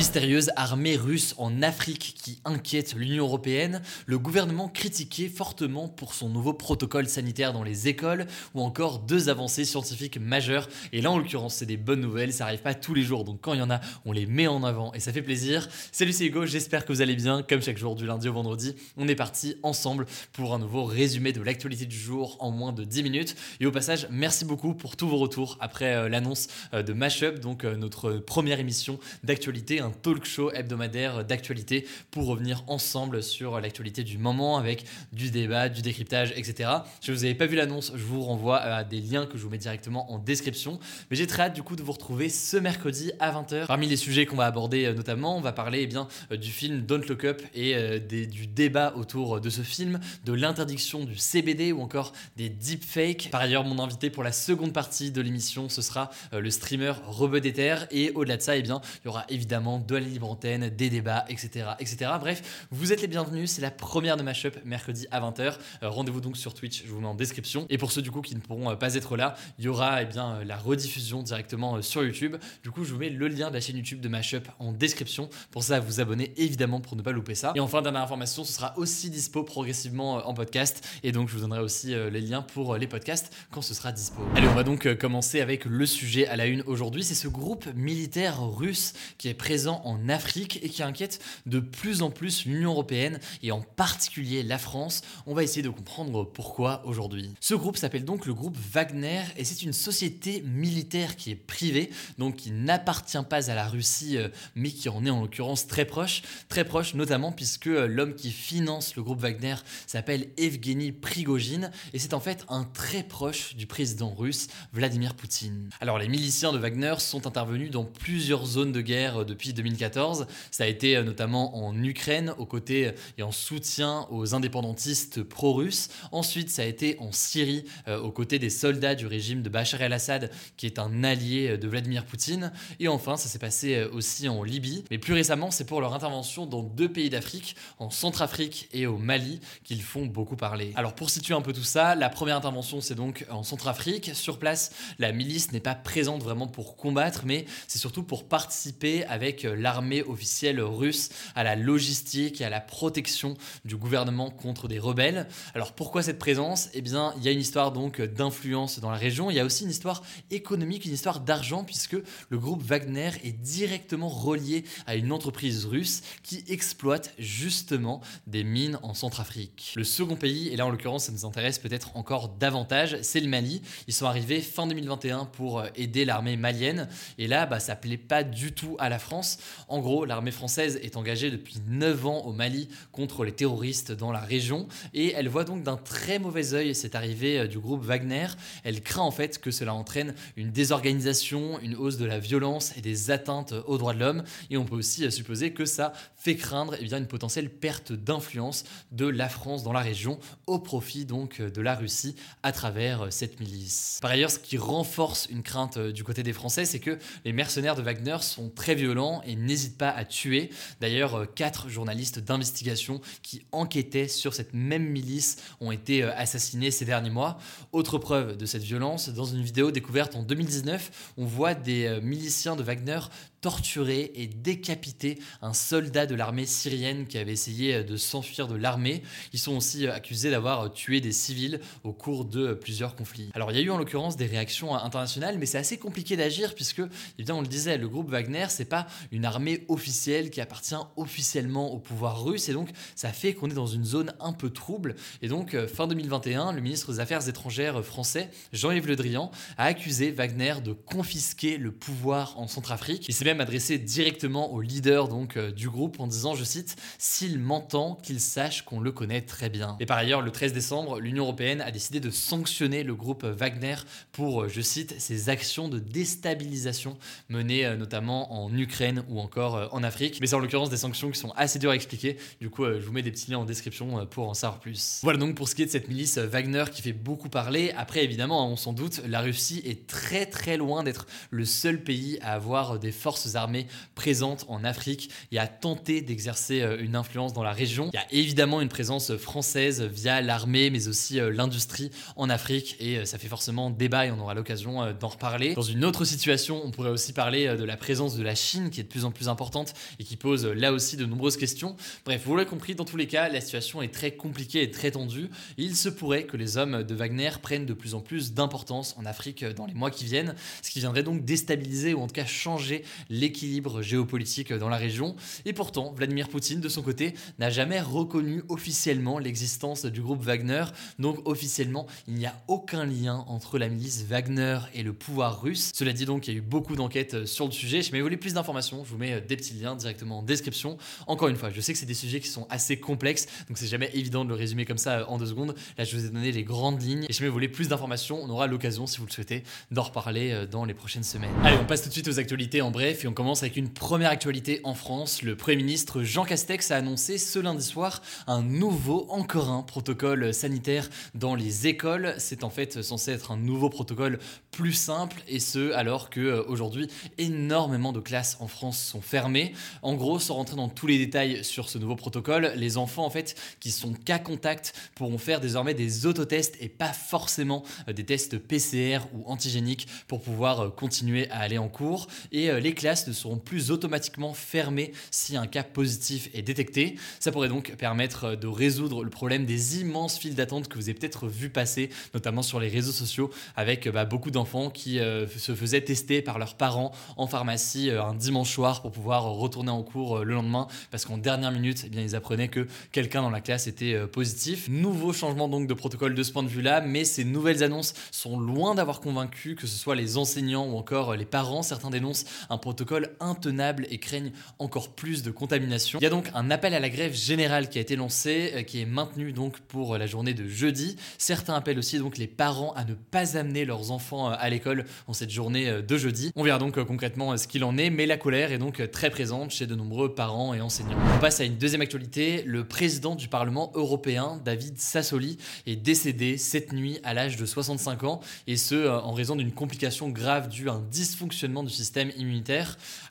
Mystérieuse armée russe en Afrique qui inquiète l'Union européenne, le gouvernement critiqué fortement pour son nouveau protocole sanitaire dans les écoles, ou encore deux avancées scientifiques majeures. Et là, en l'occurrence, c'est des bonnes nouvelles, ça arrive pas tous les jours, donc quand il y en a, on les met en avant et ça fait plaisir. Salut, c'est Hugo, j'espère que vous allez bien. Comme chaque jour, du lundi au vendredi, on est parti ensemble pour un nouveau résumé de l'actualité du jour en moins de 10 minutes. Et au passage, merci beaucoup pour tous vos retours après euh, l'annonce euh, de Mashup, donc euh, notre première émission d'actualité, talk show hebdomadaire d'actualité pour revenir ensemble sur l'actualité du moment avec du débat, du décryptage, etc. Si vous n'avez pas vu l'annonce, je vous renvoie à des liens que je vous mets directement en description. Mais j'ai très hâte du coup de vous retrouver ce mercredi à 20h. Parmi les sujets qu'on va aborder euh, notamment, on va parler eh bien, euh, du film Don't Look Up et euh, des- du débat autour de ce film, de l'interdiction du CBD ou encore des deepfakes. Par ailleurs, mon invité pour la seconde partie de l'émission, ce sera le streamer Rebeu d'Ether. Et au-delà de ça, eh bien, il y aura évidemment de la libre antenne, des débats, etc., etc. Bref, vous êtes les bienvenus. C'est la première de Mashup mercredi à 20h. Euh, Rendez-vous donc sur Twitch, je vous mets en description. Et pour ceux du coup qui ne pourront euh, pas être là, il y aura eh bien, euh, la rediffusion directement sur YouTube. Du coup, je vous mets le lien de la chaîne YouTube de Mashup en description. Pour ça, vous abonner évidemment pour ne pas louper ça. Et enfin, dernière information, ce sera aussi dispo progressivement en podcast. Et donc, je vous donnerai aussi les liens pour les podcasts quand ce sera dispo. Allez, on va donc commencer avec le sujet à la une aujourd'hui. C'est ce groupe militaire russe qui est présent en Afrique et qui inquiète de plus en plus l'Union européenne et en particulier la France. On va essayer de comprendre pourquoi aujourd'hui. Ce groupe s'appelle donc le groupe Wagner et c'est une société militaire qui est privée, donc qui n'appartient pas à la Russie, euh, mais qui en est en l'occurrence très proche. Très proche notamment puisque euh, l'homme qui finance le groupe Wagner s'appelle Evgeny Prigogine et c'est en fait un très proche du président russe Vladimir Poutine. Alors les miliciens de Wagner sont intervenus dans plusieurs zones de guerre euh, depuis 2014. Ça a été euh, notamment en Ukraine aux côtés euh, et en soutien aux indépendantistes pro-russes. Ensuite, ça a été en Syrie euh, aux côtés des soldats du régime de Bachar el-Assad qui est un allié de Vladimir Poutine. Et enfin, ça s'est passé aussi en Libye. Mais plus récemment, c'est pour leur intervention dans deux pays d'Afrique, en Centrafrique et au Mali, qu'ils font beaucoup parler. Alors pour situer un peu tout ça, la première intervention c'est donc en Centrafrique. Sur place, la milice n'est pas présente vraiment pour combattre, mais c'est surtout pour participer avec euh, l'armée officielle russe à la logistique et à la protection du gouvernement contre des rebelles. Alors pourquoi cette présence? Eh bien, il y a une histoire donc d'influence dans la région. Il y a aussi une histoire économique, une histoire d'argent, puisque le groupe Wagner est directement relié à une entreprise russe qui exploite justement des mines en Centrafrique. Le second pays, et là en l'occurrence ça nous intéresse peut-être encore davantage, c'est le Mali. Ils sont arrivés fin 2021 pour euh, aider l'armée malienne, et là bah, ça plaît pas du tout à la France. En gros, l'armée française est engagée depuis 9 ans au Mali contre les terroristes dans la région, et elle voit donc d'un très mauvais œil cette arrivée euh, du groupe Wagner. Elle craint en fait que cela entraîne une désorganisation, une hausse de la violence et des atteintes aux droits de l'homme, et on peut aussi euh, supposer que ça fait craindre eh une potentielle perte d'influence de la France dans la région au profit donc euh, de la Russie à travers cette milice. Par ailleurs, ce qui renforce une crainte du côté des Français, c'est que les mercenaires de Wagner sont très violents et n'hésitent pas à tuer. D'ailleurs, euh, quatre journalistes d'investigation qui enquêtaient sur cette même milice ont été euh, assassinés ces derniers mois. Autre preuve de cette violence, dans une vidéo découverte en 2019, on voit des euh, miliciens de Wagner torturer et décapiter un soldat de l'armée syrienne qui avait essayé euh, de s'enfuir de l'armée. Ils sont aussi euh, accusés d'avoir euh, tué des civils au cours de plusieurs conflits. Alors il y a eu en l'occurrence des réactions internationales, mais c'est assez compliqué d'agir puisque, bien, on le disait, le groupe Wagner, c'est pas une armée officielle qui appartient officiellement au pouvoir russe et donc ça fait qu'on est dans une zone un peu trouble. Et donc fin 2021, le ministre des Affaires étrangères français, Jean-Yves Le Drian, a accusé Wagner de confisquer le pouvoir en Centrafrique. Même adressé directement au leader donc du groupe en disant, je cite, s'il m'entend, qu'il sache qu'on le connaît très bien. Et par ailleurs, le 13 décembre, l'Union européenne a décidé de sanctionner le groupe Wagner pour, je cite, ses actions de déstabilisation menées euh, notamment en Ukraine ou encore euh, en Afrique. Mais c'est en l'occurrence des sanctions qui sont assez dures à expliquer. Du coup, euh, je vous mets des petits liens en description pour en savoir plus. Voilà donc pour ce qui est de cette milice Wagner qui fait beaucoup parler. Après, évidemment, on s'en doute, la Russie est très très loin d'être le seul pays à avoir des forces armées présentes en Afrique et à tenter d'exercer une influence dans la région. Il y a évidemment une présence française via l'armée, mais aussi l'industrie en Afrique et ça fait forcément débat et on aura l'occasion d'en reparler. Dans une autre situation, on pourrait aussi parler euh, de la présence de la Chine qui est de plus en plus importante et qui pose euh, là aussi de nombreuses questions. Bref, vous l'avez compris, dans tous les cas, la situation est très compliquée et très tendue. il se pourrait que les hommes de Wagner prennent de plus en plus d'importance en Afrique euh, dans les mois qui viennent, ce qui viendrait donc déstabiliser ou en tout cas changer l'équilibre géopolitique dans la région. Et pourtant, Vladimir Poutine, de son côté, n'a jamais reconnu officiellement l'existence du groupe Wagner. Donc officiellement, il n'y a aucun lien entre la milice Wagner et le pouvoir russe. Cela dit donc, il y a eu beaucoup d'enquêtes euh, sur le sujet. Si vous voulez plus d'informations, je vous mets euh, des petits liens directement en description. Encore une fois, je sais que c'est des sujets qui sont assez complexes, donc c'est jamais évident de le résumer comme ça euh, en deux secondes. Là, je vous ai donné les grandes lignes. Et si vous voulez plus d'informations, on aura l'occasion, si vous le souhaitez, d'en reparler dans les prochaines semaines. Allez, on passe tout de suite aux actualités en bref et on commence avec une première actualité en France. Le Premier ministre Jean Castex a annoncé ce lundi soir un nouveau, encore un protocole sanitaire dans les écoles. C'est en fait censé être un nouveau protocole plus simple et ce alors que euh, aujourd'hui énormément de classes en France sont fermées. En gros, sans rentrer dans tous les détails sur ce nouveau protocole, les enfants en fait qui sont cas contact pourront faire désormais des autotests et pas forcément euh, des tests PCR ou antigéniques pour pouvoir euh, continuer à aller en cours et les classes ne seront plus automatiquement fermées si un cas positif est détecté. Ça pourrait donc permettre de résoudre le problème des immenses files d'attente que vous avez peut-être vu passer, notamment sur les réseaux sociaux, avec bah, beaucoup d'enfants qui se faisaient tester par leurs parents en pharmacie euh, un dimanche soir pour pouvoir retourner en cours euh, le lendemain parce qu'en dernière minute, eh bien, ils apprenaient que quelqu'un dans la classe était euh, positif. Nouveau changement donc de protocole de ce point de vue-là, mais ces nouvelles annonces sont loin d'avoir convaincu que ce soit les enseignants ou encore les parents. Certains dénoncent un protocole intenable et craignent encore plus de contamination. Il y a donc un appel à la grève générale qui a été lancé, qui est maintenu donc pour la journée de jeudi. Certains appellent aussi donc les parents à ne pas amener leurs enfants à l'école en cette journée de jeudi. On verra donc euh, concrètement euh, ce qu'il en est, mais la colère est donc euh, très présente chez de nombreux parents et enseignants. On passe à une deuxième actualité. Le président du Parlement européen, David Sassoli, est décédé cette nuit à l'âge de 65 ans, et ce en raison d'une complication grave due à un dysfonctionnement du système immunitaire.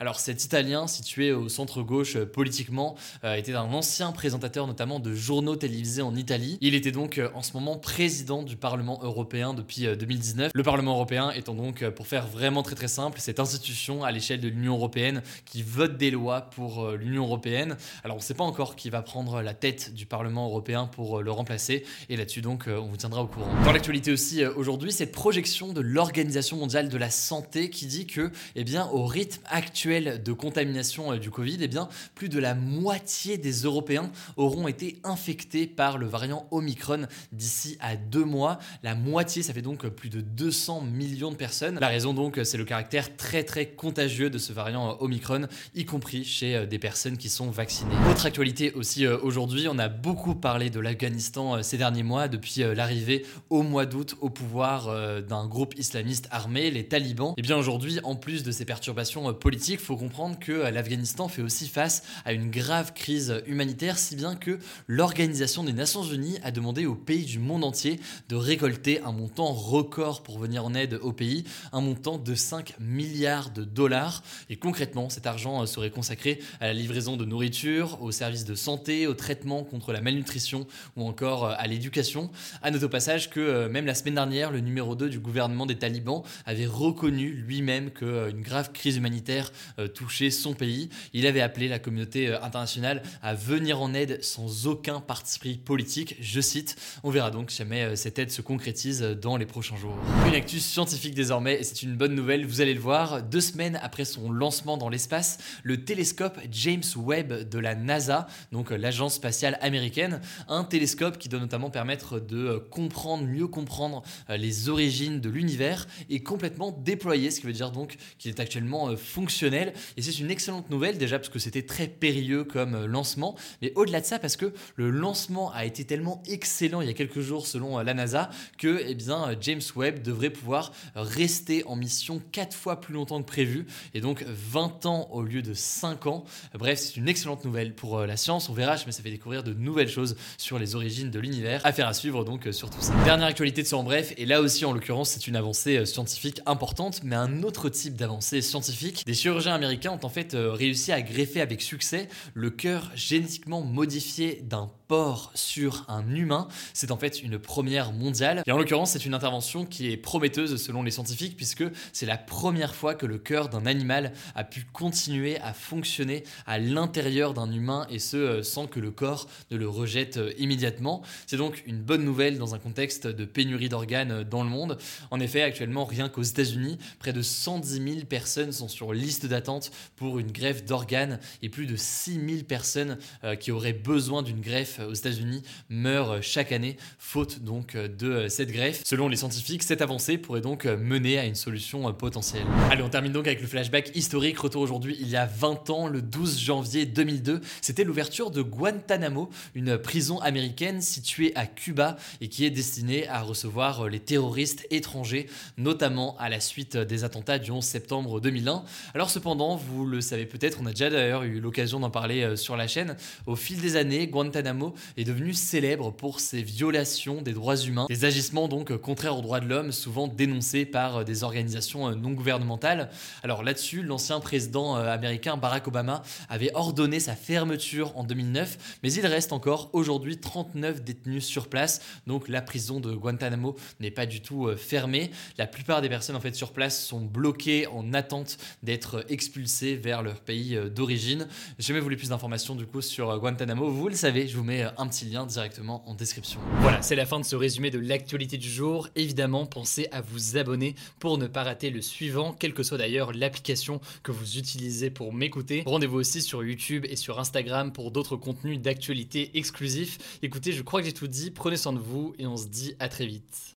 Alors cet Italien, situé au centre-gauche politiquement, était un ancien présentateur notamment de journaux télévisés en Italie. Il était donc en ce moment président du Parlement européen depuis 2019. Le Parlement européen étant donc, pour faire vraiment très très simple, cette institution à l'échelle de l'Union européenne qui vote des lois pour euh, l'Union européenne. Alors on ne sait pas encore qui va prendre la tête du Parlement européen pour euh, le remplacer et là-dessus donc euh, on vous tiendra au courant. Dans l'actualité aussi aujourd'hui, cette projection de l'Organisation mondiale de la santé qui dit que eh bien au rythme actuel de contamination du Covid, eh bien plus de la moitié des Européens auront été infectés par le variant Omicron d'ici à deux mois. La moitié, ça fait donc plus de 200 millions de personnes. La raison donc, c'est le caractère très très contagieux de ce variant euh, Omicron, y compris chez euh, des personnes qui sont vaccinées. Autre actualité aussi euh, aujourd'hui, on a beaucoup parlé de l'Afghanistan ces derniers mois depuis l'arrivée au mois d'août au pouvoir d'un groupe islamiste armé, les talibans. Et bien aujourd'hui, en plus de ces perturbations politiques, il faut comprendre que l'Afghanistan fait aussi face à une grave crise humanitaire, si bien que l'Organisation des Nations Unies a demandé aux pays du monde entier de récolter un montant record pour venir en aide au pays, un montant de 5 milliards de dollars. Et concrètement, cet argent euh, serait consacré à la livraison de nourriture, aux services de santé, au traitement contre la malnutrition ou encore euh, à l'éducation. À noter au passage que euh, même la semaine dernière, le numéro 2 du gouvernement des talibans avait reconnu lui-même qu'une grave crise humanitaire touchait son pays. Il avait appelé la communauté internationale à venir en aide sans aucun parti pris politique. Je cite, on verra donc si jamais cette aide se concrétise dans les prochains jours. Une actus scientifique désormais, et c'est une bonne nouvelle, vous allez le voir, deux semaines après son lancement dans l'espace le télescope James Webb de la NASA, donc l'agence spatiale américaine, un télescope qui doit notamment permettre de comprendre, mieux comprendre les origines de l'univers et complètement déployé, ce qui veut dire donc qu'il est actuellement fonctionnel. Et c'est une excellente nouvelle déjà parce que c'était très périlleux comme lancement, mais au-delà de ça parce que le lancement a été tellement excellent il y a quelques jours selon la NASA que eh bien, James Webb devrait pouvoir rester en mission 4 fois plus longtemps que prévu et donc 20 ans au lieu de 5 ans. Bref, c'est une excellente nouvelle pour euh, la science. On verra, mais ça fait découvrir de nouvelles choses sur les origines de l'univers. Affaire à suivre donc euh, sur tout ça. Dernière actualité de ce en bref, et là aussi en l'occurrence c'est une avancée euh, scientifique importante, mais un autre type d'avancée scientifique. Des chirurgiens américains ont en fait réussi à greffer avec succès le cœur génétiquement modifié d'un porc sur un humain. C'est en fait une première mondiale. Et en l'occurrence, c'est une intervention qui est prometteuse selon les scientifiques, puisque c'est la première fois que le cœur d'un animal a pu continuer à fonctionner à l'intérieur d'un humain, et ce euh, sans que le corps ne le rejette euh, immédiatement. C'est donc une bonne nouvelle dans un contexte de pénurie d'organes euh, dans le monde. En effet, actuellement, rien qu'aux États-Unis, près de 110 000 personnes sont sur liste d'attente pour une greffe d'organes, et plus de 6 000 personnes qui auraient besoin d'une greffe aux États-Unis meurent chaque année, faute donc de cette greffe. Selon les scientifiques, cette avancée pourrait donc mener à une solution potentielle. Allez, on termine donc avec le flashback historique. Retour aujourd'hui, il y a 20 ans, le 12 janvier 2002, c'était l'ouverture de Guantanamo, une prison américaine située à Cuba et qui est destinée à recevoir les terroristes étrangers, notamment à la suite des attentats du 11 septembre 2001. Alors cependant, vous le savez peut-être, on a déjà d'ailleurs eu l'occasion d'en parler euh, sur la chaîne, au fil des années, Guantanamo est devenu célèbre pour ses violations des droits humains, des agissements donc contraires aux droits de l'homme, souvent dénoncés par des organisations non gouvernementales. Alors là-dessus, l'ancien président euh, américain Barack Obama avait ordonné sa fermeture en 2009, mais il reste encore aujourd'hui 39 détenus sur place, donc la prison de Guantanamo n'est pas du tout euh, fermée. La plupart des personnes en fait sur place sont bloquées en attente d'être expulsées vers leur pays euh, d'origine. Si jamais voulez plus d'informations du coup sur Guantanamo, vous le savez, je vous mets euh, un petit lien directement en description. Voilà, c'est la fin de ce résumé de l'actualité du jour. Évidemment, pensez à vous abonner pour ne pas rater le suivant, quelle que soit d'ailleurs l'application que vous utilisez pour m'écouter. Rendez-vous aussi sur YouTube et sur Instagram pour d'autres contenus d'actualité exclusifs. Écoutez, je crois que j'ai tout dit, prenez soin de vous et on se dit à très vite.